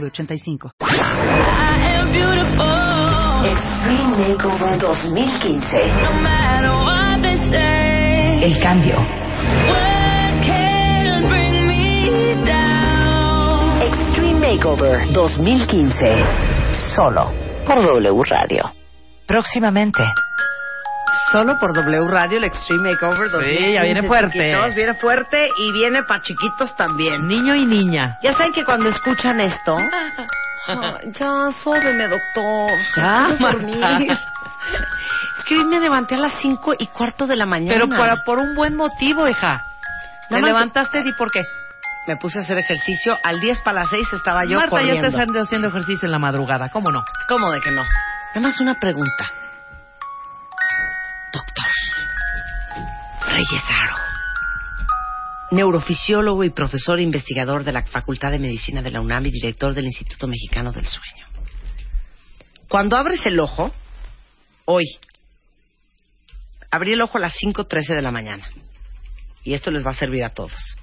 906985. Extreme Makeover 2015. El cambio. Extreme Makeover 2015. Solo por W Radio. Próximamente. Solo por W Radio, el Extreme Makeover 2015. Sí, ya viene fuerte. chiquitos, Viene fuerte y viene para chiquitos también. Niño y niña. Ya saben que cuando escuchan esto... Ay, ya, sóbeme, doctor. Ya. Marta. Es que hoy me levanté a las cinco y cuarto de la mañana. Pero por, por un buen motivo, hija. Te más- levantaste y por qué. Me puse a hacer ejercicio. Al 10 para las 6 estaba yo Marta corriendo. ya está haciendo ejercicio en la madrugada, ¿cómo no? ¿Cómo de que no? Nada más una pregunta. Reyes Aro, neurofisiólogo y profesor investigador de la Facultad de Medicina de la UNAM y director del Instituto Mexicano del Sueño. Cuando abres el ojo, hoy, abrí el ojo a las 5.13 de la mañana. Y esto les va a servir a todos.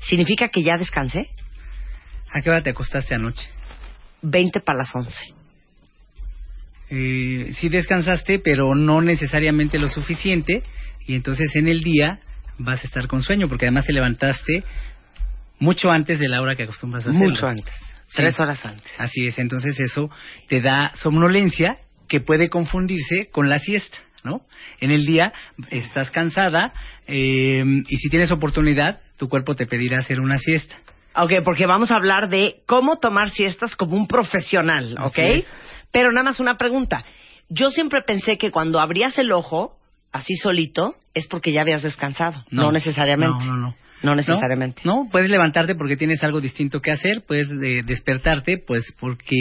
¿Significa que ya descansé? ¿A qué hora te acostaste anoche? 20 para las 11. Eh, sí descansaste, pero no necesariamente lo suficiente, y entonces en el día vas a estar con sueño, porque además te levantaste mucho antes de la hora que acostumbras a hacerlo. Mucho antes. Sí. Tres horas antes. Así es, entonces eso te da somnolencia que puede confundirse con la siesta, ¿no? En el día estás cansada eh, y si tienes oportunidad, tu cuerpo te pedirá hacer una siesta. Ok, porque vamos a hablar de cómo tomar siestas como un profesional, ¿ok? Pero nada más una pregunta. Yo siempre pensé que cuando abrías el ojo, así solito, es porque ya habías descansado. No, necesariamente. No, no, no. No necesariamente. No, no, puedes levantarte porque tienes algo distinto que hacer, puedes eh, despertarte pues porque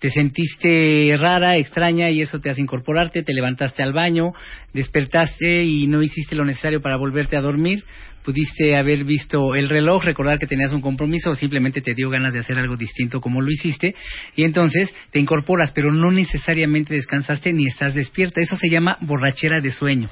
te sentiste rara, extraña y eso te hace incorporarte, te levantaste al baño, despertaste y no hiciste lo necesario para volverte a dormir, pudiste haber visto el reloj, recordar que tenías un compromiso o simplemente te dio ganas de hacer algo distinto como lo hiciste y entonces te incorporas, pero no necesariamente descansaste ni estás despierta, eso se llama borrachera de sueño.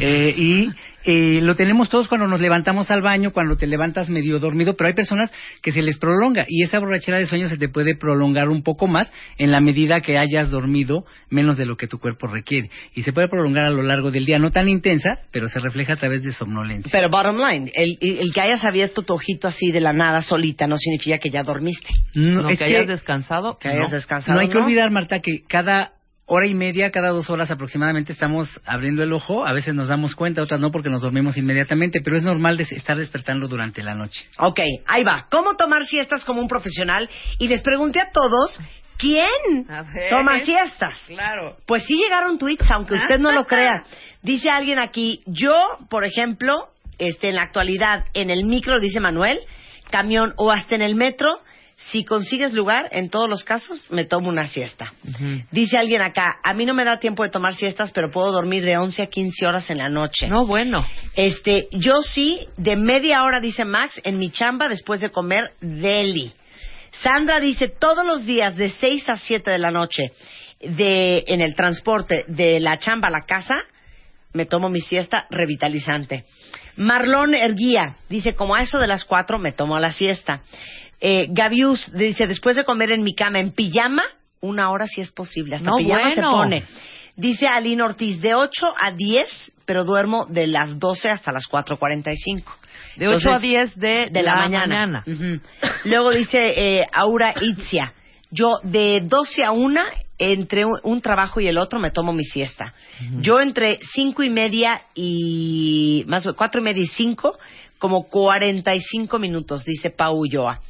Eh, y eh, lo tenemos todos cuando nos levantamos al baño, cuando te levantas medio dormido, pero hay personas que se les prolonga y esa borrachera de sueño se te puede prolongar un poco más en la medida que hayas dormido menos de lo que tu cuerpo requiere. Y se puede prolongar a lo largo del día, no tan intensa, pero se refleja a través de somnolencia. Pero bottom line, el, el que hayas abierto tu ojito así de la nada solita no significa que ya dormiste. No, No, es que que hayas descansado. Que hayas no. descansado. no hay que olvidar, Marta, que cada hora y media, cada dos horas aproximadamente estamos abriendo el ojo. A veces nos damos cuenta, otras no porque nos dormimos inmediatamente, pero es normal des- estar despertando durante la noche. Ok, ahí va. ¿Cómo tomar siestas como un profesional? Y les pregunté a todos, ¿quién toma siestas? Claro. Pues sí llegaron tweets, aunque usted no lo crea. Dice alguien aquí, yo, por ejemplo, este, en la actualidad, en el micro, dice Manuel, camión o hasta en el metro, si consigues lugar, en todos los casos, me tomo una siesta. Dice alguien acá, a mí no me da tiempo de tomar siestas, pero puedo dormir de 11 a 15 horas en la noche. No, bueno. Este, yo sí, de media hora, dice Max, en mi chamba después de comer deli. Sandra dice, todos los días de 6 a 7 de la noche, de, en el transporte de la chamba a la casa, me tomo mi siesta revitalizante. Marlon Erguía dice, como a eso de las 4 me tomo la siesta. Eh, Gavius dice, después de comer en mi cama en pijama, una hora si es posible. Hasta No, pijama se bueno. pone. Dice Aline Ortiz, de 8 a 10, pero duermo de las 12 hasta las 4.45. De 8 a Entonces, 10 de, de la, mañana. Ujú. Luego dice eh, Aura Itzia, yo de 12 a 1, entre un, un trabajo y el otro, me tomo mi siesta. Yo entre 5 y media y, más o 4 y media y 5, como 45 minutos, dice Pau Ulloa.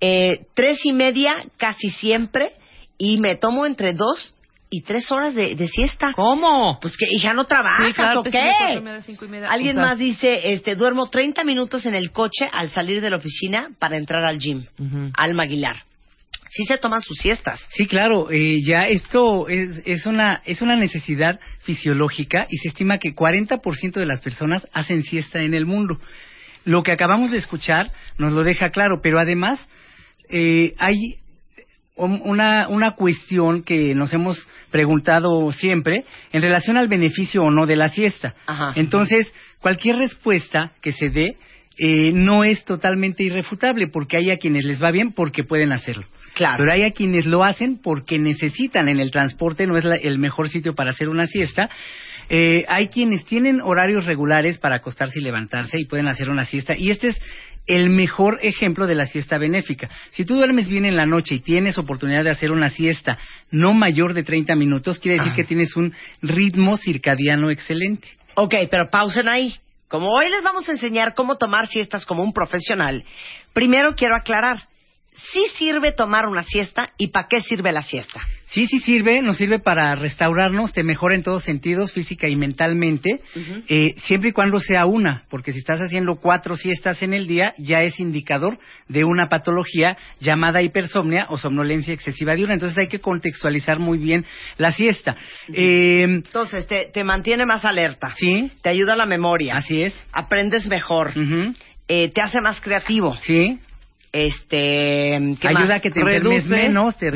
Eh, tres y media casi siempre y me tomo entre 2 y 3 horas de, de siesta. ¿Cómo? Pues que hija no trabajas Sí, claro, o qué? sirve cuatro y media, cinco y media, Alguien o sea. más dice, este, duermo 30 minutos en el coche al salir de la oficina para entrar al gym. Ujú. Alma Aguilar. Sí se toman sus siestas. Sí, claro, eh, ya esto es, es, una, es una necesidad fisiológica y se estima que 40% de las personas hacen siesta en el mundo. Lo que acabamos de escuchar nos lo deja claro, pero además eh, hay un- una, una cuestión que nos hemos preguntado siempre en relación al beneficio o no de la siesta. Ajá. Entonces, cualquier respuesta que se dé eh, no es totalmente irrefutable, porque hay a quienes les va bien porque pueden hacerlo. Claro. Pero hay a quienes lo hacen porque necesitan en el transporte, no es la- el mejor sitio para hacer una siesta. Eh, hay quienes tienen horarios regulares para acostarse y levantarse y pueden hacer una siesta. Y este es el mejor ejemplo de la siesta benéfica. Si tú duermes bien en la noche y tienes oportunidad de hacer una siesta no mayor de 30 minutos, quiere decir Ah. que tienes un ritmo circadiano excelente. Ok, pero pausen ahí. Como hoy les vamos a enseñar cómo tomar siestas como un profesional, primero quiero aclarar, sí sirve tomar una siesta y para qué sirve la siesta. Sí, sí sirve, nos sirve para restaurarnos, te mejora en todos sentidos, física y mentalmente, eh, siempre y cuando sea una, porque si estás haciendo cuatro siestas en el día, ya es indicador de una patología llamada hipersomnia o somnolencia excesiva diurna. Entonces hay que contextualizar muy bien la siesta. Eh, Entonces, te, te mantiene más alerta. sí, Te ayuda a la memoria. así es. Aprendes mejor. Ujú, eh, te hace más creativo. Sí, Este, ¿qué ayuda más? a que te enfermes menos, te,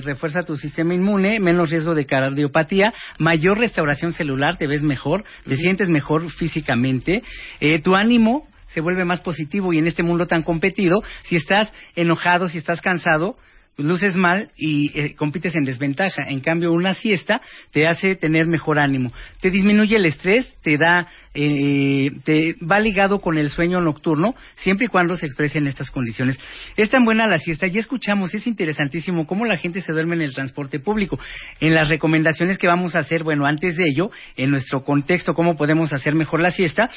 refuerza tu sistema inmune, menos riesgo de cardiopatía, mayor restauración celular, te ves mejor, te sientes mejor físicamente, eh, tu ánimo se vuelve más positivo y en este mundo tan competido, si estás enojado, si estás cansado, luces mal y eh, compites en desventaja. En cambio, una siesta te hace tener mejor ánimo. Te disminuye el estrés, te da, eh, te va ligado con el sueño nocturno, siempre y cuando se exprese en estas condiciones. Es tan buena la siesta, ya escuchamos, es interesantísimo cómo la gente se duerme en el transporte público. En las recomendaciones que vamos a hacer, bueno, antes de ello, en nuestro contexto, cómo podemos hacer mejor la siesta,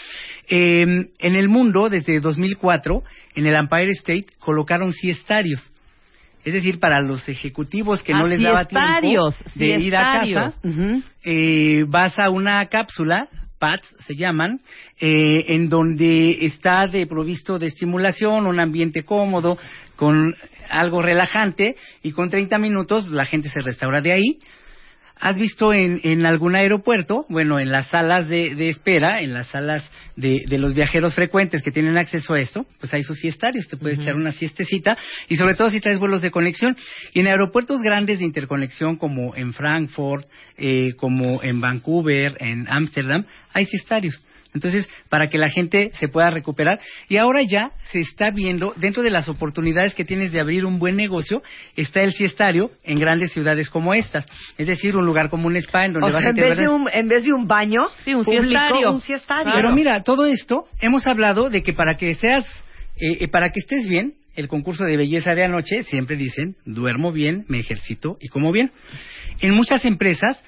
eh, en el mundo, desde 2004, en el Empire State, colocaron siestarios. Es decir, para los ejecutivos que no les daba tiempo de ir a casa, eh, vas a una cápsula, PATS se llaman, eh, en donde está de provisto de estimulación, un ambiente cómodo, con algo relajante, y con 30 minutos la gente se restaura de ahí. ¿Has visto en, en algún aeropuerto, bueno, en las salas de, de espera, en las salas de, de los viajeros frecuentes que tienen acceso a esto, pues hay sus siestarios, te puedes echar una siestecita y sobre todo si traes vuelos de conexión. Y en aeropuertos grandes de interconexión como en Frankfurt, eh, como en Vancouver, en Ámsterdam, hay siestarios. Entonces, para que la gente se pueda recuperar. Y ahora ya se está viendo, dentro de las oportunidades que tienes de abrir un buen negocio, está el siestario en grandes ciudades como estas. Es decir, un lugar como un spa en donde O vas sea, a en tener- vez, de un, en vez de un baño Sí, un público, siestario. un siestario. Pero mira, todo esto, hemos hablado de que para que seas, eh, eh, para que estés bien, el concurso de belleza de anoche siempre dicen, duermo bien, me ejercito y como bien. En muchas empresas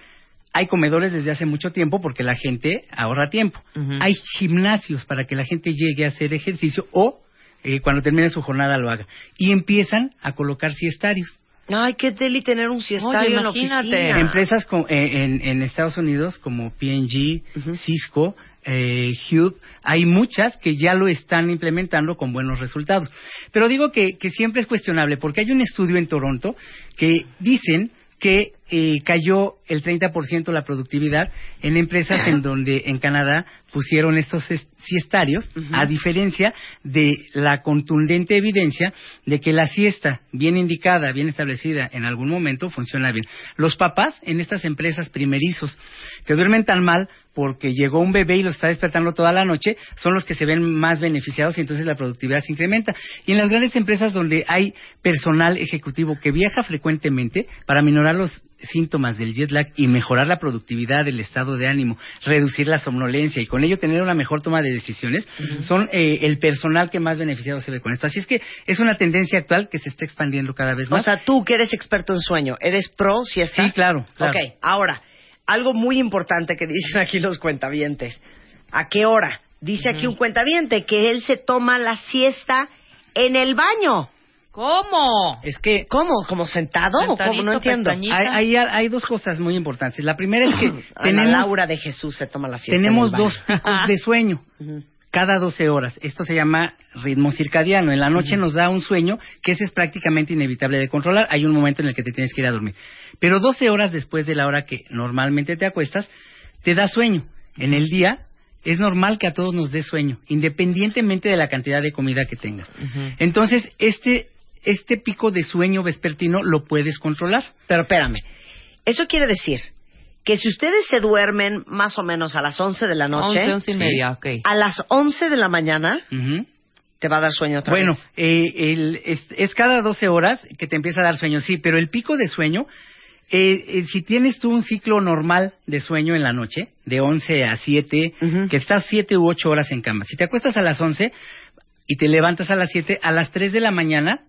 hay comedores desde hace mucho tiempo porque la gente ahorra tiempo. Hay gimnasios para que la gente llegue a hacer ejercicio o eh, cuando termine su jornada lo haga. Y empiezan a colocar siestarios. Ay, qué deli tener un siestario Oye, en oficina. Empresas eh, en, en Estados Unidos como P&G, Ujú. Cisco, eh, Hugh, hay muchas que ya lo están implementando con buenos resultados. Pero digo que, que siempre es cuestionable porque hay un estudio en Toronto que dicen que eh, cayó el 30% la productividad en empresas en donde en Canadá pusieron estos es- siestarios, a diferencia de la contundente evidencia de que la siesta bien indicada, bien establecida en algún momento funciona bien. Los papás en estas empresas primerizos que duermen tan mal porque llegó un bebé y lo está despertando toda la noche, son los que se ven más beneficiados y entonces la productividad se incrementa. Y en las grandes empresas donde hay personal ejecutivo que viaja frecuentemente para minorar los síntomas del jet lag y mejorar la productividad del estado de ánimo, reducir la somnolencia y con ello tener una mejor toma de decisiones, son eh, el personal que más beneficiado se ve con esto. Así es que es una tendencia actual que se está expandiendo cada vez O más. sea, tú que eres experto en sueño, ¿eres pro siesta? sí, claro, claro. Ok, ahora, algo muy importante que dicen aquí los cuentavientes. ¿A qué hora? Dice aquí un cuentaviente que él se toma la siesta en el baño. ¿Cómo? Es que ¿Cómo? ¿Como sentado? ¿O ¿Cómo? No entiendo. hay, hay, hay dos cosas muy importantes. La primera es que Ana tenemos, Laura de Jesús se toma la siesta tenemos en el baño. dos picos de sueño. Ujú. cada 12 horas. Esto se llama ritmo circadiano. En la noche nos da un sueño que ese es prácticamente inevitable de controlar. Hay un momento en el que te tienes que ir a dormir. Pero 12 horas después de la hora que normalmente te acuestas, te da sueño. En el día es normal que a todos nos dé sueño, independientemente de la cantidad de comida que tengas. Entonces, este, este pico de sueño vespertino lo puedes controlar. Pero espérame. Eso quiere decir que si ustedes se duermen más o menos a las 11 de la noche, 11, 11 y Sí. media, ok. a las 11 de la mañana Ujú. te va a dar sueño otra Bueno, vez. eh, el- es, es cada 12 horas que te empieza a dar sueño, sí, pero el pico de sueño, eh, eh, si tienes tú un ciclo normal de sueño en la noche, de 11 a 7, Ujú. que estás 7 u 8 horas en cama, si te acuestas a las 11 y te levantas a las 7, a las 3 de la mañana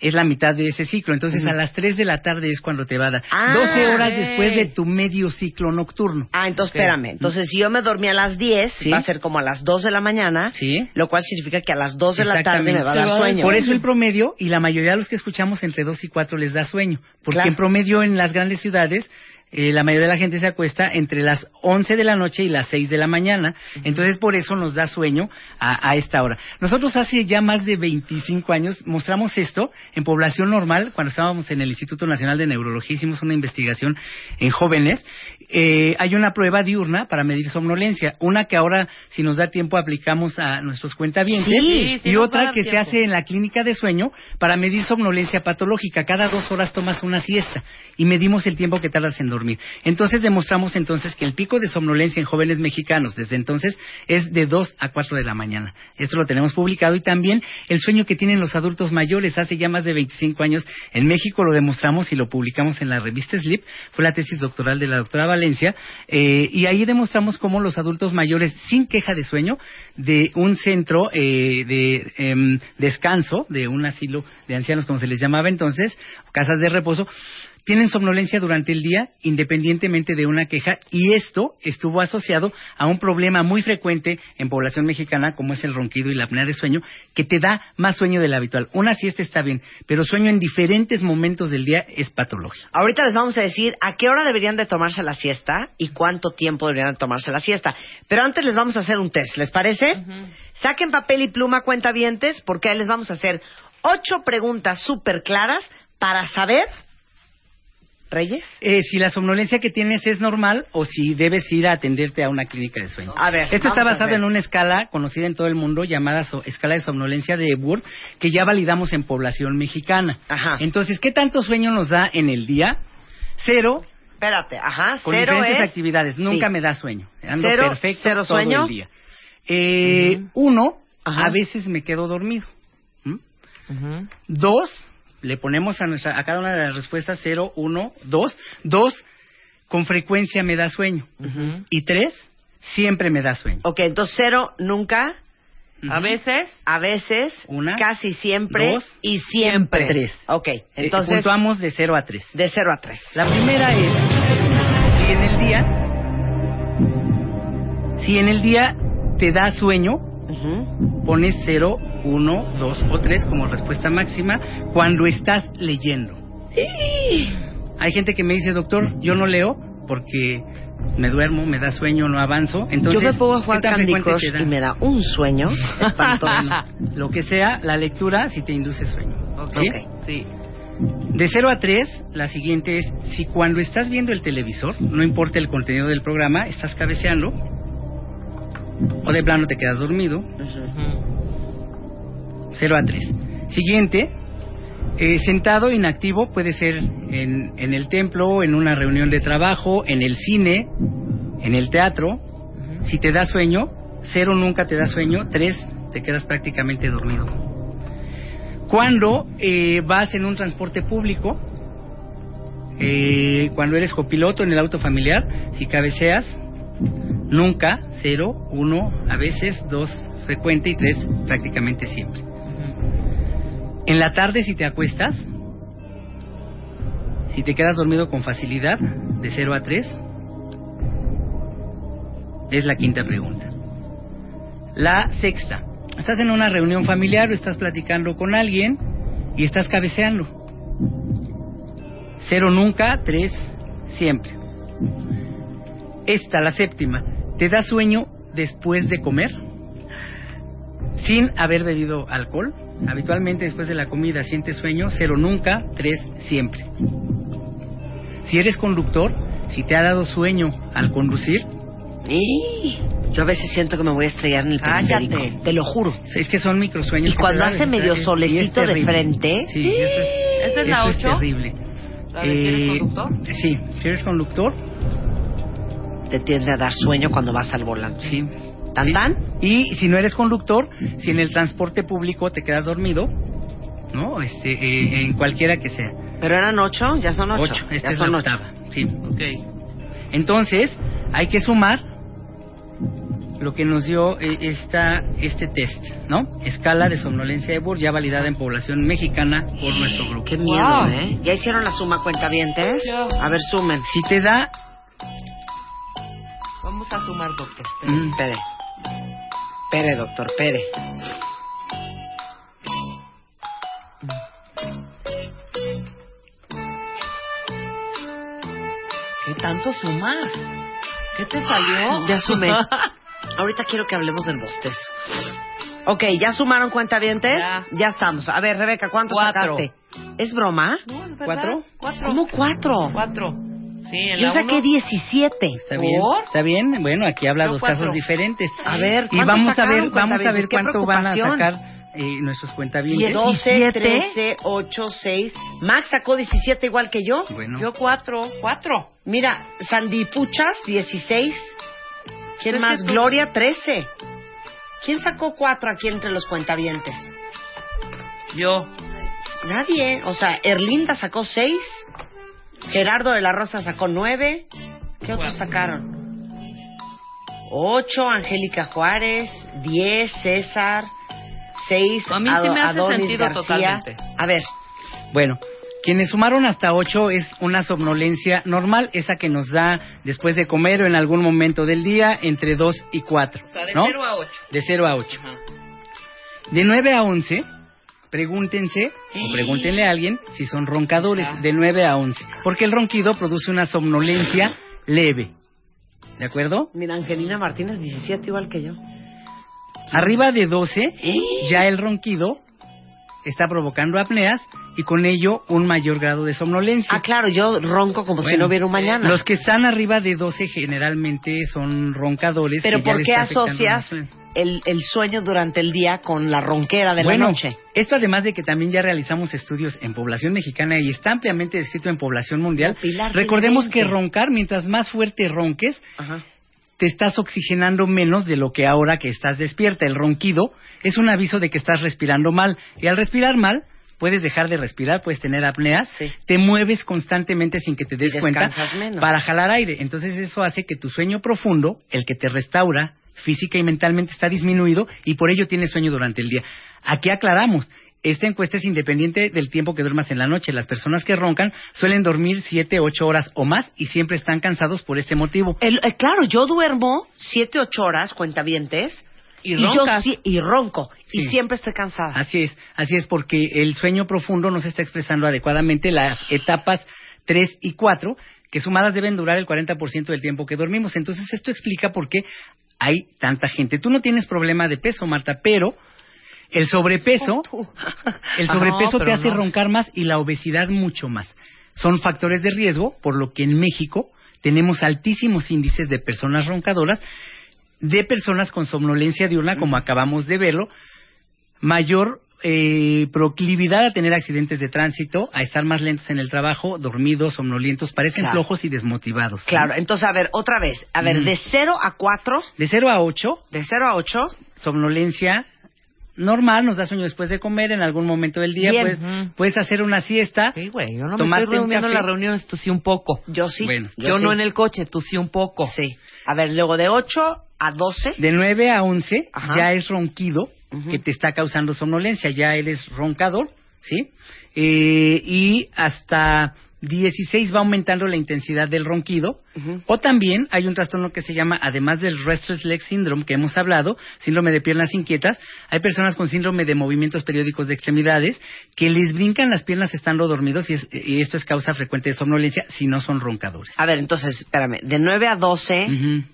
es la mitad de ese ciclo. Entonces, a las 3 de la tarde es cuando te va a dar. Ah, 12 horas después de tu medio ciclo nocturno. Ah, entonces espérame. Entonces, si yo me dormí a las 10, Sí. va a ser como a las 2 de la mañana, Sí. lo cual significa que a las 2 de la tarde me va a dar Te va a dar sueño. Por eso el promedio, y la mayoría de los que escuchamos entre 2 y 4 les da sueño. Porque Claro. en promedio en las grandes ciudades, eh, la mayoría de la gente se acuesta entre las 11 de la noche y las 6 de la mañana. Entonces por eso nos da sueño a, a esta hora. Nosotros hace ya más de 25 años mostramos esto en población normal, cuando estábamos en el Instituto Nacional de Neurología, hicimos una investigación en jóvenes. Eh, hay una prueba diurna para medir somnolencia, una que ahora, si nos da tiempo, aplicamos a nuestros cuentavientes Sí, sí y otra que se hace en la clínica de sueño para medir somnolencia patológica. Cada dos horas tomas una siesta y medimos el tiempo que tardas en dormir. Entonces demostramos entonces que el pico de somnolencia en jóvenes mexicanos desde entonces es de 2 a 4 de la mañana. Esto lo tenemos publicado y también el sueño que tienen los adultos mayores hace ya más de 25 años en México lo demostramos y lo publicamos en la revista Sleep. Fue la tesis doctoral de la doctora Valencia eh, y ahí demostramos cómo los adultos mayores sin queja de sueño de un centro eh, de em, descanso, de un asilo de ancianos como se les llamaba entonces, casas de reposo, tienen somnolencia durante el día independientemente de una queja y esto estuvo asociado a un problema muy frecuente en población mexicana como es el ronquido y la apnea de sueño que te da más sueño del habitual. Una siesta está bien, pero sueño en diferentes momentos del día es patológico. Ahorita les vamos a decir a qué hora deberían de tomarse la siesta y cuánto tiempo deberían de tomarse la siesta. Pero antes les vamos a hacer un test, ¿les parece? Saquen papel y pluma, cuentavientes, porque ahí les vamos a hacer ocho preguntas súper claras para saber, Reyes, Eh, si la somnolencia que tienes es normal o si debes ir a atenderte a una clínica de sueño. A ver, Esto está basado en una escala conocida en todo el mundo llamada so- escala de somnolencia de Epworth que ya validamos en población mexicana. Ajá. Entonces, ¿qué tanto sueño nos da en el día? Cero, espérate, ajá, con cero diferentes es... actividades. Nunca Sí. me da sueño. Ando Cero, perfecto cero todo sueño. el día. Eh, Uno, Ajá. a veces me quedo dormido. ¿Mm? Dos, le ponemos a, nuestra, a cada una de las respuestas cero, uno, dos. Dos, con frecuencia me da sueño. Y tres, siempre me da sueño. Ok, entonces cero, nunca, A Ujú. veces, a veces, Una, casi siempre dos, y siempre. tres. Ok, Eh, entonces, puntuamos de cero a tres. de cero a tres. La primera es si en el día, si en el día te da sueño, Pones 0, 1, 2 o 3 como respuesta máxima cuando estás leyendo. Hay gente que me dice, doctor, yo no leo porque me duermo, me da sueño, no avanzo. Entonces, Yo me pongo a jugar ¿qué tan Candy Crush y me da un sueño espantoso. Lo que sea, la lectura si te induce sueño. Ok. ¿Sí? Sí. De 0 a 3, la siguiente es, si cuando estás viendo el televisor, no importa el contenido del programa, estás cabeceando, o de plano te quedas dormido, Ujú. 0 a 3. Siguiente, eh, sentado inactivo puede ser en, en el templo, en una reunión de trabajo, en el cine, en el teatro. Si te da sueño, 0 nunca te da sueño, 3 te quedas prácticamente dormido. Cuando eh, vas en un transporte público, eh, cuando eres copiloto en el auto familiar, si cabeceas, nunca, 0, 1, a veces 2 frecuente y 3 prácticamente siempre. En la tarde si te acuestas, si te quedas dormido con facilidad, de 0 a 3, es la quinta pregunta. La sexta, estás en una reunión familiar o estás platicando con alguien y estás cabeceando. Cero nunca, tres siempre. Esta, la séptima, ¿te da sueño después de comer? sin haber bebido alcohol. Habitualmente después de la comida sientes sueño, cero nunca, tres siempre. Si eres conductor, si te ha dado sueño al conducir, Y yo a veces siento que me voy a estrellar en el periférico. Cállate. Te lo juro. es que son microsueños. Y cuando hace medio solecito de frente. Sí, eso es, ¿Esa es la eso es ocho? terrible. ¿La de si eres Eh, conductor? Sí, si eres conductor, Te tiende a dar sueño cuando vas al volante. sí. ¿Tan Sí. tan? Y si no eres conductor, si en el transporte público te quedas dormido, ¿no? Este, eh, en cualquiera que sea. Pero eran ocho, ya son ocho. Ocho, esta ya es son la ocho. octava. Sí. Ok. Entonces, hay que sumar lo que nos dio eh, esta, este test, ¿no? Escala de somnolencia de Burr, ya validada en población mexicana por nuestro grupo. Qué miedo, Wow. ¿eh? ¿Ya hicieron la suma cuentavientes? A ver, sumen. Si te da... Vamos a sumar, doctor. mm, Pere. Pere, doctor, pere. ¿Qué tanto sumas? ¿Qué te salió? Ya sumé. Ahorita quiero que hablemos del bostezo. Ok, ¿ya sumaron cuentavientes? Ya. estamos. A ver, Rebeca, ¿cuánto Cuatro. sacaste? ¿Es broma? No. ¿Cuatro? Cuatro. ¿Cómo cuatro? Cuatro. Sí, Yo saqué uno- 17. Está bien, ¿Por? está bien. Bueno, aquí habla Yo dos cuatro. casos diferentes. A ver, y ¿cuánto vamos a sacaron, ver, vamos a ver cuánto van a sacar eh, nuestros cuentavientes. 12, 17. 13, 8, 6. Max sacó 17 igual que yo. Bueno, Yo cuatro. Cuatro. Mira, Sandy Puchas, 16. ¿Quién más? tú- Gloria, 13. ¿Quién sacó 4 aquí entre los cuentavientes? Yo. Nadie. O sea, Erlinda sacó 6. Gerardo de la Rosa sacó 9. ¿Qué otros sacaron? 8. Angélica Juárez. 10. César. 6. A mí sí me hace sentido totalmente. A ver, Bueno, quienes sumaron hasta 8 es una somnolencia normal, esa que nos da después de comer o en algún momento del día entre 2 y 4. O sea, de ¿no? cero a ocho. De 0 a 8. Ajá. De 9 a 11, pregúntense o pregúntenle a alguien si son roncadores Ah. de 9 a 11, porque el ronquido produce una somnolencia leve. ¿De acuerdo? mira, Angelina Martínez, 17 igual que yo. Arriba de 12, ¿Eh? ya el ronquido está provocando apneas y con ello un mayor grado de somnolencia. Ah, claro, yo ronco como si no hubiera un mañana. Los que están arriba de 12 generalmente son roncadores. Pero ¿por qué asocias el sueño. el, el sueño durante el día con la ronquera de bueno, la noche? esto además de que también ya realizamos estudios en población mexicana y está ampliamente descrito en población mundial, Pilar, recordemos que roncar, mientras más fuerte ronques, Ajá. te estás oxigenando menos de lo que ahora que estás despierta. El ronquido es un aviso de que estás respirando mal y al respirar mal puedes dejar de respirar, puedes tener apneas, Sí. te mueves constantemente sin que te des cuenta menos. para jalar aire. Entonces eso hace que tu sueño profundo, el que te restaura física y mentalmente, está disminuido y por ello tienes sueño durante el día. Aquí aclaramos. Esta encuesta es independiente del tiempo que duermas en la noche. Las personas que roncan suelen dormir siete, ocho horas o más y siempre están cansados por este motivo. El- eh, claro, yo duermo 7, 8 horas, cuentavientes, Y yo sí- y ronco, y siempre estoy cansada. Así es, así es, porque el sueño profundo no se está expresando adecuadamente las etapas 3 y 4, que sumadas deben durar el 40% del tiempo que dormimos. Entonces, esto explica por qué hay tanta gente. Tú no tienes problema de peso, Marta, pero el sobrepeso, el Ah, sobrepeso no, te hace no. roncar más y la obesidad mucho más. Son factores de riesgo, por lo que en México tenemos altísimos índices de personas roncadoras, de personas con somnolencia diurna, como acabamos de verlo, mayor eh, proclividad a tener accidentes de tránsito, a estar más lentos en el trabajo, dormidos, somnolientos, parecen Claro. flojos y desmotivados. Claro, entonces, a ver, otra vez. A ver, Ujú. de 0 a 4, De 0 a 8, de 0 a 8, somnolencia normal, nos da sueño después de comer en algún momento del día, puedes, puedes hacer una siesta. Sí, güey, yo no me Tomarte estoy un durmiendo en las reuniones, tú sí un poco. yo sí. Bueno, Yo, sí. no en el coche, tú sí un poco. Sí. A ver, luego de 8 a 12, De 9 a 11 Ajá. ya es ronquido Que te está causando somnolencia, ya eres roncador, ¿sí? Eh, y hasta 16 va aumentando la intensidad del ronquido. O también hay un trastorno que se llama, además del Restless Leg Syndrome que hemos hablado, síndrome de piernas inquietas, hay personas con síndrome de movimientos periódicos de extremidades que les brincan las piernas estando dormidos y, es- y esto es causa frecuente de somnolencia si no son roncadores. a ver, entonces, espérame, de 9 a 12, Ujú.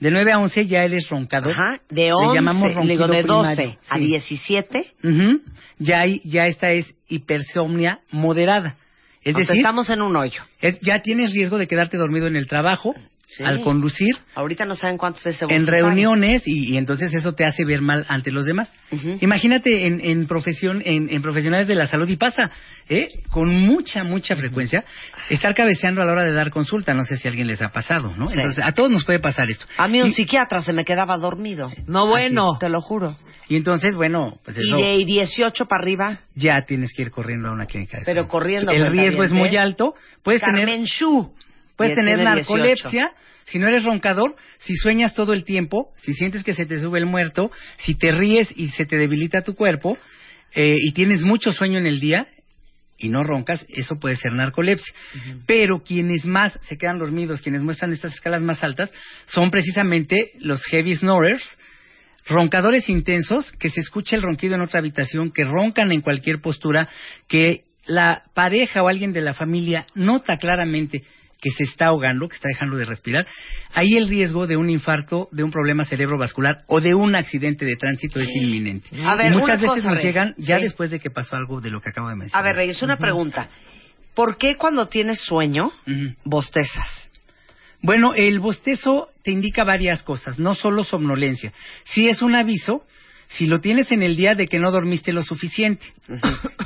De 9 a 11 ya eres roncador. Ajá, de Le 11, llamamos le digo ronquido de 12 primario. a Sí. 17. Ujú. Ya hay, ya esta es hipersomnia moderada. Es o decir, estamos en un hoyo. es- ya tienes riesgo de quedarte dormido en el trabajo, Sí. al conducir, Ahorita no saben cuántas veces en reuniones y, y entonces eso te hace ver mal ante los demás. Imagínate en, en profesión, en, en profesionales de la salud y pasa, ¿eh? con mucha, mucha frecuencia, estar cabeceando a la hora de dar consulta. No sé si a alguien les ha pasado, ¿no? Sí. Entonces a todos nos puede pasar esto. A mí un Y- psiquiatra se me quedaba dormido. No, bueno. Te lo juro. Y entonces, bueno, pues eso Y de 18 para arriba, ya tienes que ir corriendo a una clínica de Pero salud. corriendo, El riesgo bien, es muy ¿eh? alto. Puedes tener Carmen Shu. Puedes tener tiene 18. narcolepsia, si no eres roncador, si sueñas todo el tiempo, si sientes que se te sube el muerto, si te ríes y se te debilita tu cuerpo, eh, y tienes mucho sueño en el día y no roncas, eso puede ser narcolepsia. Pero quienes más se quedan dormidos, quienes muestran estas escalas más altas, son precisamente los heavy snorers, roncadores intensos, que se escucha el ronquido en otra habitación, que roncan en cualquier postura, que la pareja o alguien de la familia nota claramente que se está ahogando, que está dejando de respirar, ahí el riesgo de un infarto, de un problema cerebrovascular o de un accidente de tránsito es inminente. A ver, y muchas veces nos llegan ya Sí. después de que pasó algo de lo que acabo de mencionar. A ver, Reyes, una pregunta. ¿Por qué cuando tienes sueño bostezas? Bueno, el bostezo te indica varias cosas, no solo somnolencia. Si es un aviso, si lo tienes en el día de que no dormiste lo suficiente,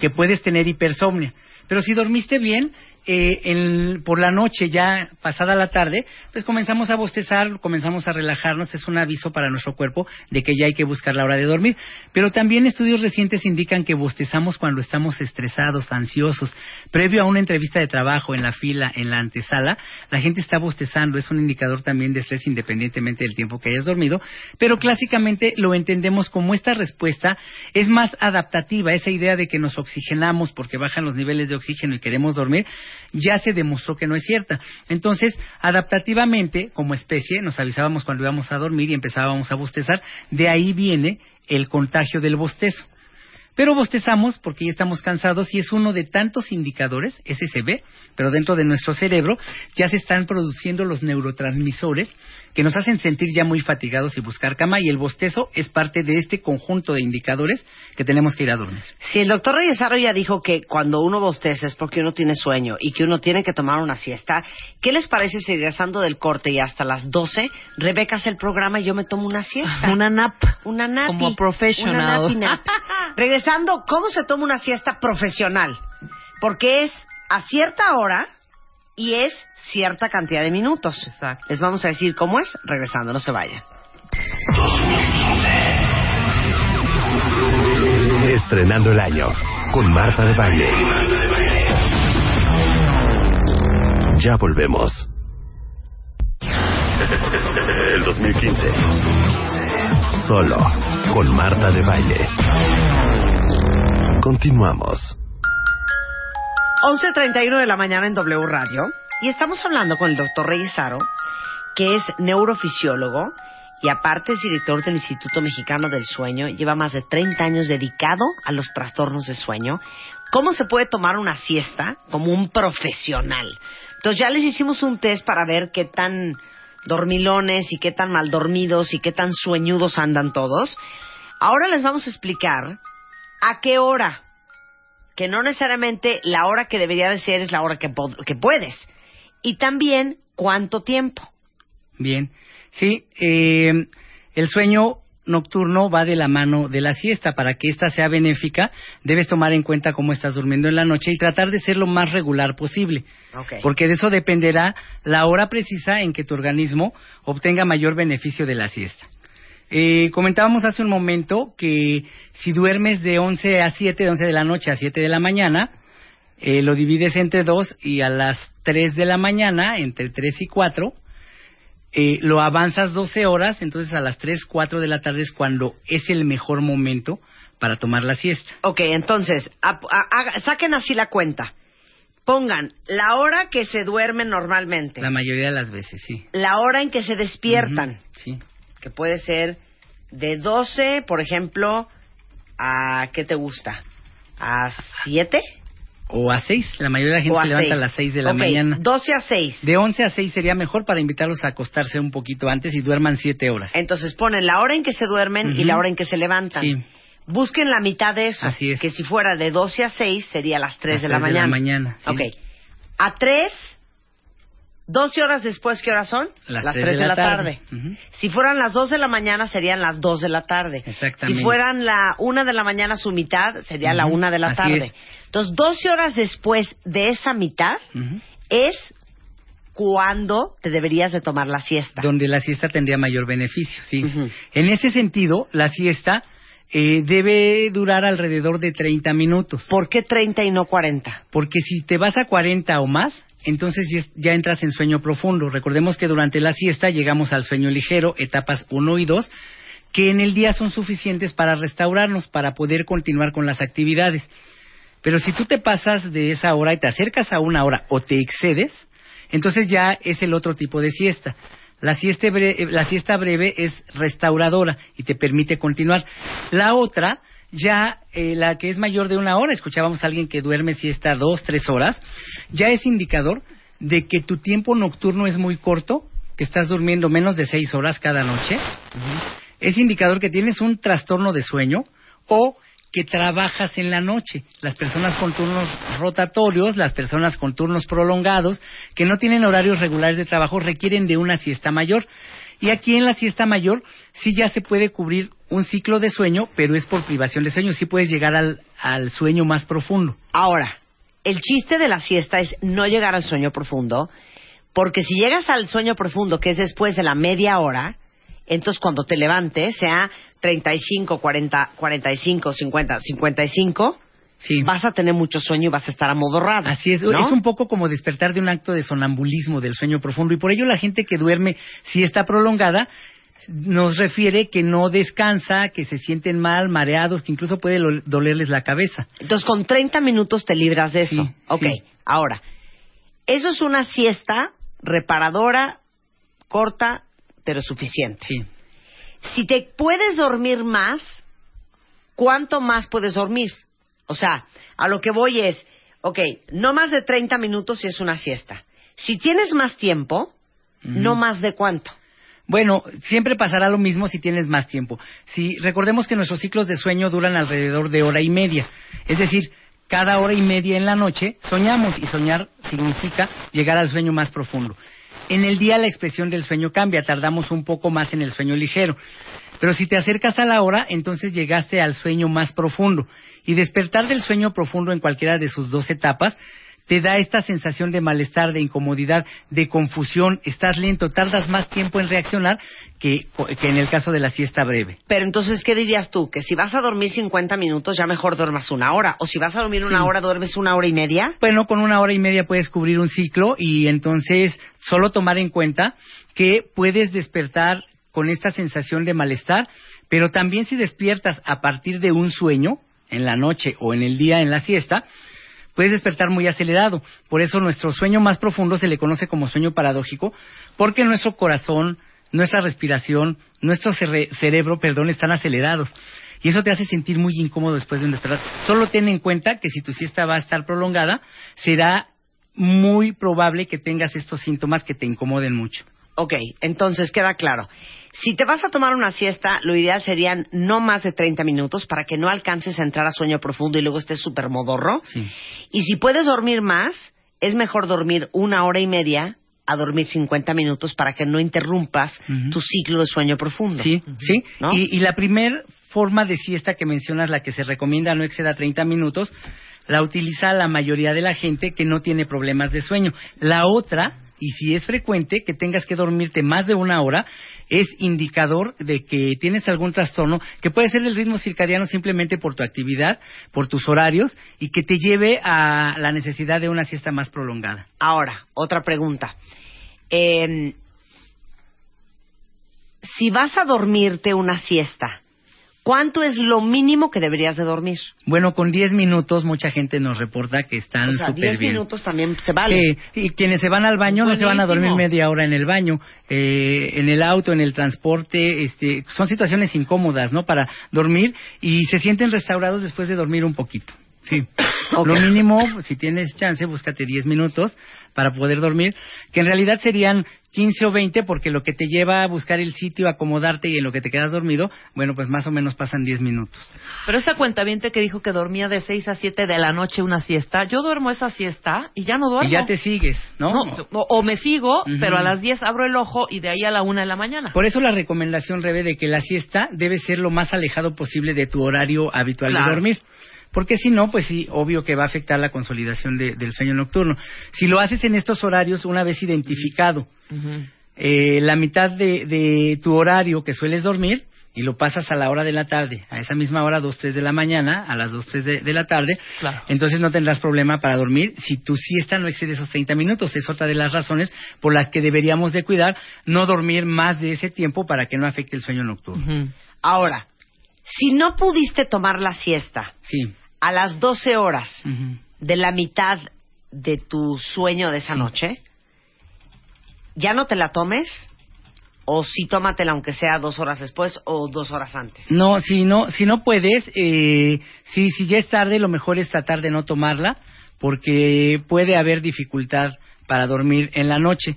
que puedes tener hipersomnia. Pero si dormiste bien, eh, en- por la noche, ya pasada la tarde, pues comenzamos a bostezar, comenzamos a relajarnos, es un aviso para nuestro cuerpo de que ya hay que buscar la hora de dormir. Pero también estudios recientes indican que bostezamos cuando estamos estresados, ansiosos, previo a una entrevista de trabajo, en la fila, en la antesala, la gente está bostezando, es un indicador también de estrés independientemente del tiempo que hayas dormido, pero clásicamente lo entendemos como esta respuesta es más adaptativa, esa idea de que nos oxigenamos porque bajan los niveles de oxígeno y queremos dormir, ya se demostró que no es cierta. Entonces, adaptativamente, como especie, nos avisábamos cuando íbamos a dormir y empezábamos a bostezar, de ahí viene el contagio del bostezo. Pero bostezamos porque ya estamos cansados y es uno de tantos indicadores, SSB, pero dentro de nuestro cerebro ya se están produciendo los neurotransmisores que nos hacen sentir ya muy fatigados y buscar cama y el bostezo es parte de este conjunto de indicadores que tenemos que ir a dormir. Si el doctor Reyesaro ya dijo que cuando uno bosteza es porque uno tiene sueño y que uno tiene que tomar una siesta, ¿qué les parece si regresando del corte y hasta las 12, Rebeca hace el programa y yo me tomo una siesta? Una nap. Una napi. Como professional. Una napi nap. Regresando, ¿cómo se toma una siesta profesional? Porque es a cierta hora y es cierta cantidad de minutos. Exacto. Les vamos a decir cómo es regresando, no se vayan. Estrenando el año con Marta de Baile. Ya volvemos. El 2015. Solo con Marta de Baile. Continuamos. 11.31 de la mañana en W Radio y estamos hablando con el doctor Reyesaro, que es neurofisiólogo y aparte es director del Instituto Mexicano del Sueño, lleva más de 30 años dedicado a los trastornos de sueño. ¿Cómo se puede tomar una siesta como un profesional? Entonces ya les hicimos un test para ver qué tan dormilones y qué tan mal dormidos y qué tan sueñudos andan todos. Ahora les vamos a explicar a qué hora que no necesariamente la hora que debería de ser es la hora que, puedes. Y también cuánto tiempo. Bien, sí, eh, el sueño nocturno va de la mano de la siesta. Para que ésta sea benéfica, debes tomar en cuenta cómo estás durmiendo en la noche y tratar de ser lo más regular posible. Okay. Porque de eso dependerá la hora precisa en que tu organismo obtenga mayor beneficio de la siesta. Eh, comentábamos hace un momento que si duermes de 11 a 7, de 11 de la noche a 7 de la mañana, eh, lo divides entre 2 y a las 3 de la mañana, entre 3 y 4, eh, lo avanzas 12 horas, entonces a las 3, 4 de la tarde es cuando es el mejor momento para tomar la siesta. Ok, entonces, ap- a- haga- saquen así la cuenta. Pongan la hora que se duermen normalmente, La mayoría de las veces, sí. la hora en que se despiertan, Ujú, Sí. Que puede ser de 12, por ejemplo, a ¿qué te gusta? ¿A 7? o a 6. La mayoría de la gente se levanta seis. a las 6 de la Ok, mañana. 12 a 6. De 11 a 6 sería mejor para invitarlos a acostarse un poquito antes y duerman 7 horas. Entonces ponen la hora en que se duermen y Ujú. la hora en que se levantan. Sí. Busquen la mitad de eso. Así es. Que si fuera de 12 a 6 sería las 3 Las de la 3 de la mañana. mañana, sí. Ok. A 3, 12 horas después, ¿qué horas son? Las 3 tres de, la tarde. Ujú. Si fueran las 2 de la mañana, serían las 2 de la tarde. Exactamente. Si fueran la 1 de la mañana, su mitad, sería la Ujú. 1 de la Así tarde. es. Entonces, 12 horas después de esa mitad Ujú. es cuando te deberías de tomar la siesta. Donde la siesta tendría mayor beneficio, sí. En ese sentido, la siesta eh, debe durar alrededor de 30 minutos. ¿Por qué 30 y no 40? Porque si te vas a 40 o más, entonces ya, entras en sueño profundo. Recordemos que durante la siesta llegamos al sueño ligero, etapas 1 y 2, que en el día son suficientes para restaurarnos, para poder continuar con las actividades. Pero si tú te pasas de esa hora y te acercas a una hora o te excedes, entonces ya es el otro tipo de siesta. La siesta, bre- la siesta breve es restauradora y te permite continuar. La otra, ya eh, la que es mayor de una hora, escuchábamos a alguien que duerme siesta dos, tres horas, ya es indicador de que tu tiempo nocturno es muy corto, que estás durmiendo menos de seis horas cada noche. Es indicador que tienes un trastorno de sueño o que trabajas en la noche. Las personas con turnos rotatorios, las personas con turnos prolongados, que no tienen horarios regulares de trabajo, requieren de una siesta mayor. Y aquí en la siesta mayor sí ya se puede cubrir un ciclo de sueño, pero es por privación de sueño. Sí puedes llegar al, al sueño más profundo. Ahora, el chiste de la siesta es no llegar al sueño profundo, porque si llegas al sueño profundo, que es después de la media hora, entonces cuando te levantes, sea 35, 40, 45, 50, 55, Sí. vas a tener mucho sueño y vas a estar amodorrado. Así es, ¿no? es un poco como despertar de un acto de sonambulismo del sueño profundo y por ello la gente que duerme siesta prolongada nos refiere que no descansa, que se sienten mal, mareados, que incluso puede dolerles la cabeza. Entonces con 30 minutos te libras de eso. Sí, ok, sí. ahora, eso es una siesta reparadora, corta, pero suficiente. Sí. si te puedes dormir más, ¿cuánto más puedes dormir? O sea, a lo que voy es, ok, no más de 30 minutos si es una siesta. Si tienes más tiempo, no más de cuánto. Bueno, siempre pasará lo mismo si tienes más tiempo. Si recordemos que nuestros ciclos de sueño duran alrededor de hora y media, es decir, cada hora y media en la noche soñamos y soñar significa llegar al sueño más profundo. En el día la expresión del sueño cambia, tardamos un poco más en el sueño ligero. Pero si te acercas a la hora, entonces llegaste al sueño más profundo. Y despertar del sueño profundo en cualquiera de sus dos etapas te da esta sensación de malestar, de incomodidad, de confusión, estás lento, tardas más tiempo en reaccionar que, que en el caso de la siesta breve. Pero entonces, ¿qué dirías tú? Que si vas a dormir 50 minutos, ya mejor duermas una hora. O si vas a dormir una Sí. hora, duermes una hora y media. Bueno, con una hora y media puedes cubrir un ciclo y entonces solo tomar en cuenta que puedes despertar con esta sensación de malestar, pero también si despiertas a partir de un sueño, en la noche o en el día en la siesta, puedes despertar muy acelerado. Por eso nuestro sueño más profundo se le conoce como sueño paradójico, porque nuestro corazón, nuestra respiración, nuestro cere- cerebro, perdón, están acelerados. Y eso te hace sentir muy incómodo después de un despertar. Solo ten en cuenta que si tu siesta va a estar prolongada, será muy probable que tengas estos síntomas que te incomoden mucho. Ok, entonces queda claro. Si te vas a tomar una siesta, lo ideal serían no más de 30 minutos para que no alcances a entrar a sueño profundo y luego estés súper modorro. Sí. Y si puedes dormir más, es mejor dormir una hora y media a dormir 50 minutos para que no interrumpas tu ciclo de sueño profundo. Sí, sí. ¿No? Y, y la primer forma de siesta que mencionas, la que se recomienda no exceda 30 minutos, la utiliza la mayoría de la gente que no tiene problemas de sueño. La otra, y si es frecuente que tengas que dormirte más de una hora, es indicador de que tienes algún trastorno que puede ser del ritmo circadiano simplemente por tu actividad, por tus horarios y que te lleve a la necesidad de una siesta más prolongada. Ahora, otra pregunta. Eh, si vas a dormirte una siesta, ¿cuánto es lo mínimo que deberías de dormir? Bueno, con 10 minutos mucha gente nos reporta que están O sea, súper 10 bien. minutos también se vale. Sí, y quienes se van al baño no se van a dormir media hora en el baño, eh, en el auto, en el transporte, este, son situaciones incómodas, ¿no? Para dormir y se sienten restaurados después de dormir un poquito. Sí. Lo mínimo, si tienes chance, búscate 10 minutos para poder dormir, que en realidad serían 15 o 20 porque lo que te lleva a buscar el sitio, acomodarte y en lo que te quedas dormido, bueno, pues más o menos pasan 10 minutos. Pero esa cuentaviente que dijo que dormía de 6 a 7 de la noche una siesta, yo duermo esa siesta y ya no duermo. Y ya te sigues, ¿no? No, o, o me sigo, Ujú. pero a las 10 abro el ojo y de ahí a la 1 de la mañana. Por eso la recomendación, Rebe, de que la siesta debe ser lo más alejado posible de tu horario habitual Claro. de dormir. Porque si no, pues sí, obvio que va a afectar la consolidación de- del sueño nocturno. Si lo haces en estos horarios, una vez identificado eh, la mitad de, de tu horario que sueles dormir y lo pasas a la hora de la tarde, a esa misma hora, 2, 3 de la mañana, a las 2, 3 de, de la tarde, Claro. entonces no tendrás problema para dormir si tu siesta no excede esos 30 minutos. Es otra de las razones por las que deberíamos de cuidar no dormir más de ese tiempo para que no afecte el sueño nocturno. Ahora, si no pudiste tomar la siesta Sí. A las 12 horas de la mitad de tu sueño de esa Sí. noche, ya no te la tomes o sí tómatela aunque sea dos horas después o dos horas antes. No, si no, si no puedes, eh, si, si ya es tarde, lo mejor es tratar de no tomarla, porque puede haber dificultad para dormir en la noche.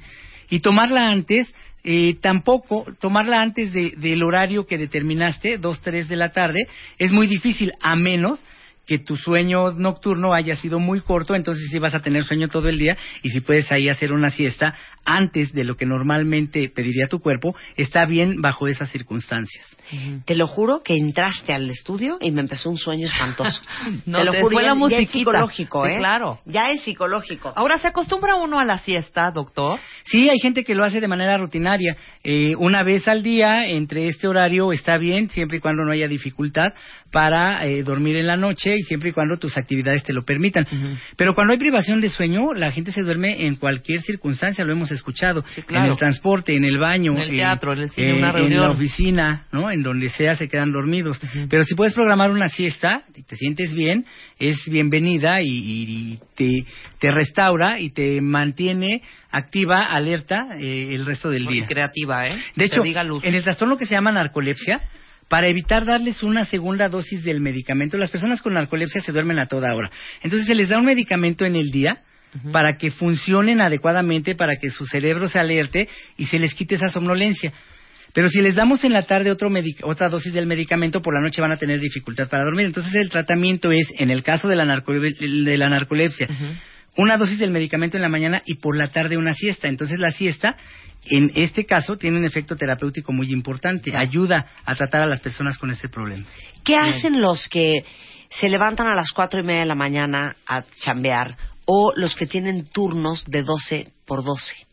Y tomarla antes, eh, tampoco, tomarla antes de- del horario que determinaste, dos, tres de la tarde, es muy difícil, a menos que tu sueño nocturno haya sido muy corto, entonces sí vas a tener sueño todo el día y si puedes ahí hacer una siesta antes de lo que normalmente pediría tu cuerpo, está bien bajo esas circunstancias. Te lo juro que entraste al estudio y me empezó un sueño espantoso. No, te lo juro, fue ya, la ya es musiquita. psicológico, Sí, ¿eh? claro. Ya es psicológico. Ahora, ¿se acostumbra uno a la siesta, doctor? Sí, hay gente que lo hace de manera rutinaria. Eh, una vez al día, entre este horario, está bien, siempre y cuando no haya dificultad para eh, dormir en la noche y siempre y cuando tus actividades te lo permitan. Pero cuando hay privación de sueño, la gente se duerme en cualquier circunstancia, lo hemos escuchado. Sí, claro. En el transporte, en el baño, En el teatro, en el cine, una en reunión. la oficina, ¿no? En donde sea se quedan dormidos. Pero si puedes programar una siesta, y te sientes bien, es bienvenida y, y- y te, te restaura y te mantiene activa, alerta eh, el resto del Muy día. creativa, ¿eh? De Que hecho, en el trastorno que se llama narcolepsia, para evitar darles una segunda dosis del medicamento, las personas con narcolepsia se duermen a toda hora. Entonces se les da un medicamento en el día para que funcionen adecuadamente, para que su cerebro se alerte y se les quite esa somnolencia. Pero si les damos en la tarde otro otra dosis del medicamento, por la noche van a tener dificultad para dormir. Entonces el tratamiento es, en el caso de la, narcole- de la narcolepsia, una dosis del medicamento en la mañana y por la tarde una siesta. Entonces la siesta, en este caso, tiene un efecto terapéutico muy importante. Ayuda a tratar a las personas con este problema. ¿Qué hacen los que se levantan a las cuatro y media de la mañana a chambear o los que tienen turnos de 12 por 12?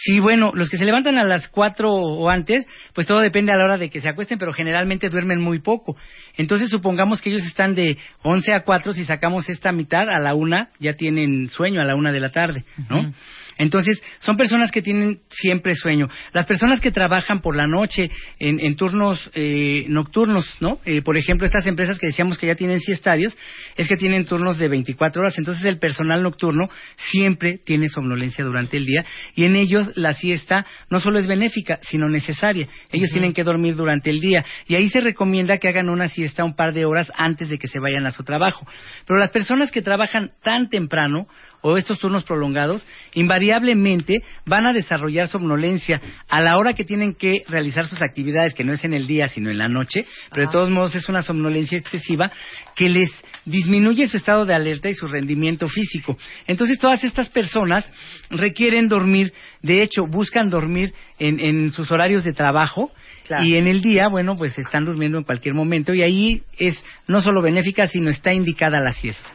Sí, bueno, los que se levantan a las 4 o antes, pues todo depende a la hora de que se acuesten, pero generalmente duermen muy poco. Entonces supongamos que ellos están de 11 a 4, si sacamos esta mitad, a la una ya tienen sueño a la una de la tarde, ¿no? Entonces, son personas que tienen siempre sueño. Las personas que trabajan por la noche en, en turnos eh, nocturnos, ¿no? Eh, por ejemplo, estas empresas que decíamos que ya tienen siestarios, es que tienen turnos de 24 horas. Entonces, el personal nocturno siempre tiene somnolencia durante el día y en ellos la siesta no solo es benéfica, sino necesaria. Ellos tienen que dormir durante el día y ahí se recomienda que hagan una siesta un par de horas antes de que se vayan a su trabajo. Pero las personas que trabajan tan temprano o estos turnos prolongados, invariablemente van a desarrollar somnolencia a la hora que tienen que realizar sus actividades, que no es en el día, sino en la noche, pero de todos modos es una somnolencia excesiva que les disminuye su estado de alerta y su rendimiento físico. Entonces todas estas personas requieren dormir, de hecho buscan dormir en, en sus horarios de trabajo, Claro. y en el día, bueno, pues están durmiendo en cualquier momento y ahí es no solo benéfica, sino está indicada la siesta.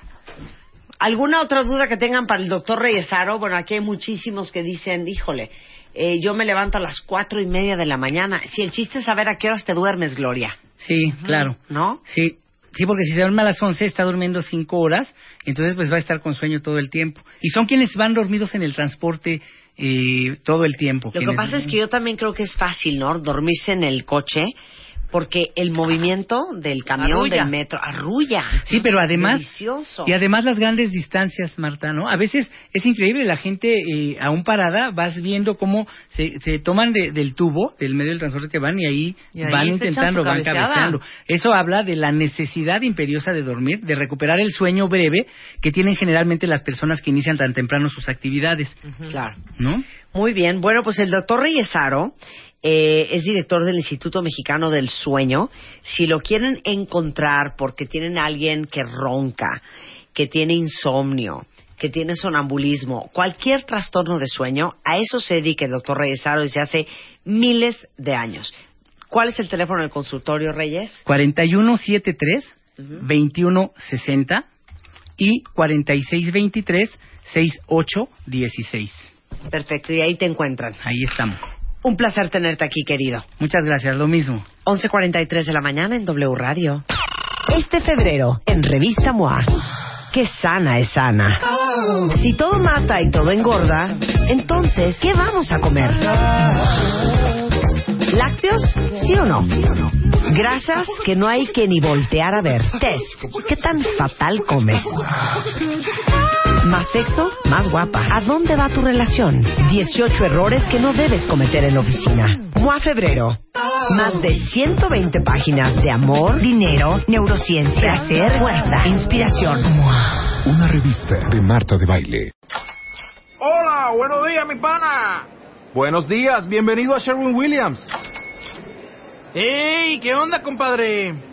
¿Alguna otra duda que tengan para el doctor Reyesaro? Bueno, aquí hay muchísimos que dicen, híjole, eh, yo me levanto a las cuatro y media de la mañana. Si el chiste es saber a qué horas te duermes, Gloria, Sí, claro. ¿no? Sí, sí, porque si se duerme a las 11 está durmiendo 5 horas, entonces pues va a estar con sueño todo el tiempo. Y son quienes van dormidos en el transporte eh, todo el tiempo. Lo que pasa es que yo también creo que es fácil, ¿no? Dormirse en el coche. Porque el movimiento del camión, Arrulla. del metro, arrulla. Sí, pero además Delicioso. y además las grandes distancias, Marta, ¿no? A veces es increíble la gente eh, aún parada vas viendo cómo se, se toman de- del tubo, del medio del transporte que van y ahí, Y ahí van intentando, van cabeceando. Eso habla de la necesidad imperiosa de dormir, de recuperar el sueño breve que tienen generalmente las personas que inician tan temprano sus actividades, Claro. ¿no? Muy bien. Bueno, pues el doctor Reyesaro eh, es director del Instituto Mexicano del Sueño. Si lo quieren encontrar porque tienen a alguien que ronca, que tiene insomnio, que tiene sonambulismo, cualquier trastorno de sueño, a eso se dedica el doctor Reyesaro desde hace miles de años. ¿Cuál es el teléfono del consultorio, Reyes? 4173 2160 y 4623 6816. Perfecto, y ahí te encuentran. Ahí estamos. Un placer tenerte aquí, querido. Muchas gracias, lo mismo. 11.43 de la mañana en W Radio. Este febrero, en Revista MOA. Qué sana es sana. Si todo mata y todo engorda, entonces, ¿qué vamos a comer? ¿Lácteos? ¿Sí o no? Grasas que no hay que ni voltear a ver. Test. ¿Qué tan fatal comes? ¿Más sexo? Más guapa. ¿A dónde va tu relación? 18 errores que no debes cometer en la oficina. MOA Febrero. Más de 120 páginas de amor, dinero, neurociencia, placer, fuerza, inspiración. MOA. Una revista de Marta de Baile. Hola, buenos días, mi pana. Buenos días, bienvenido a Sherwin Williams. ¡Ey! ¿Qué onda, compadre?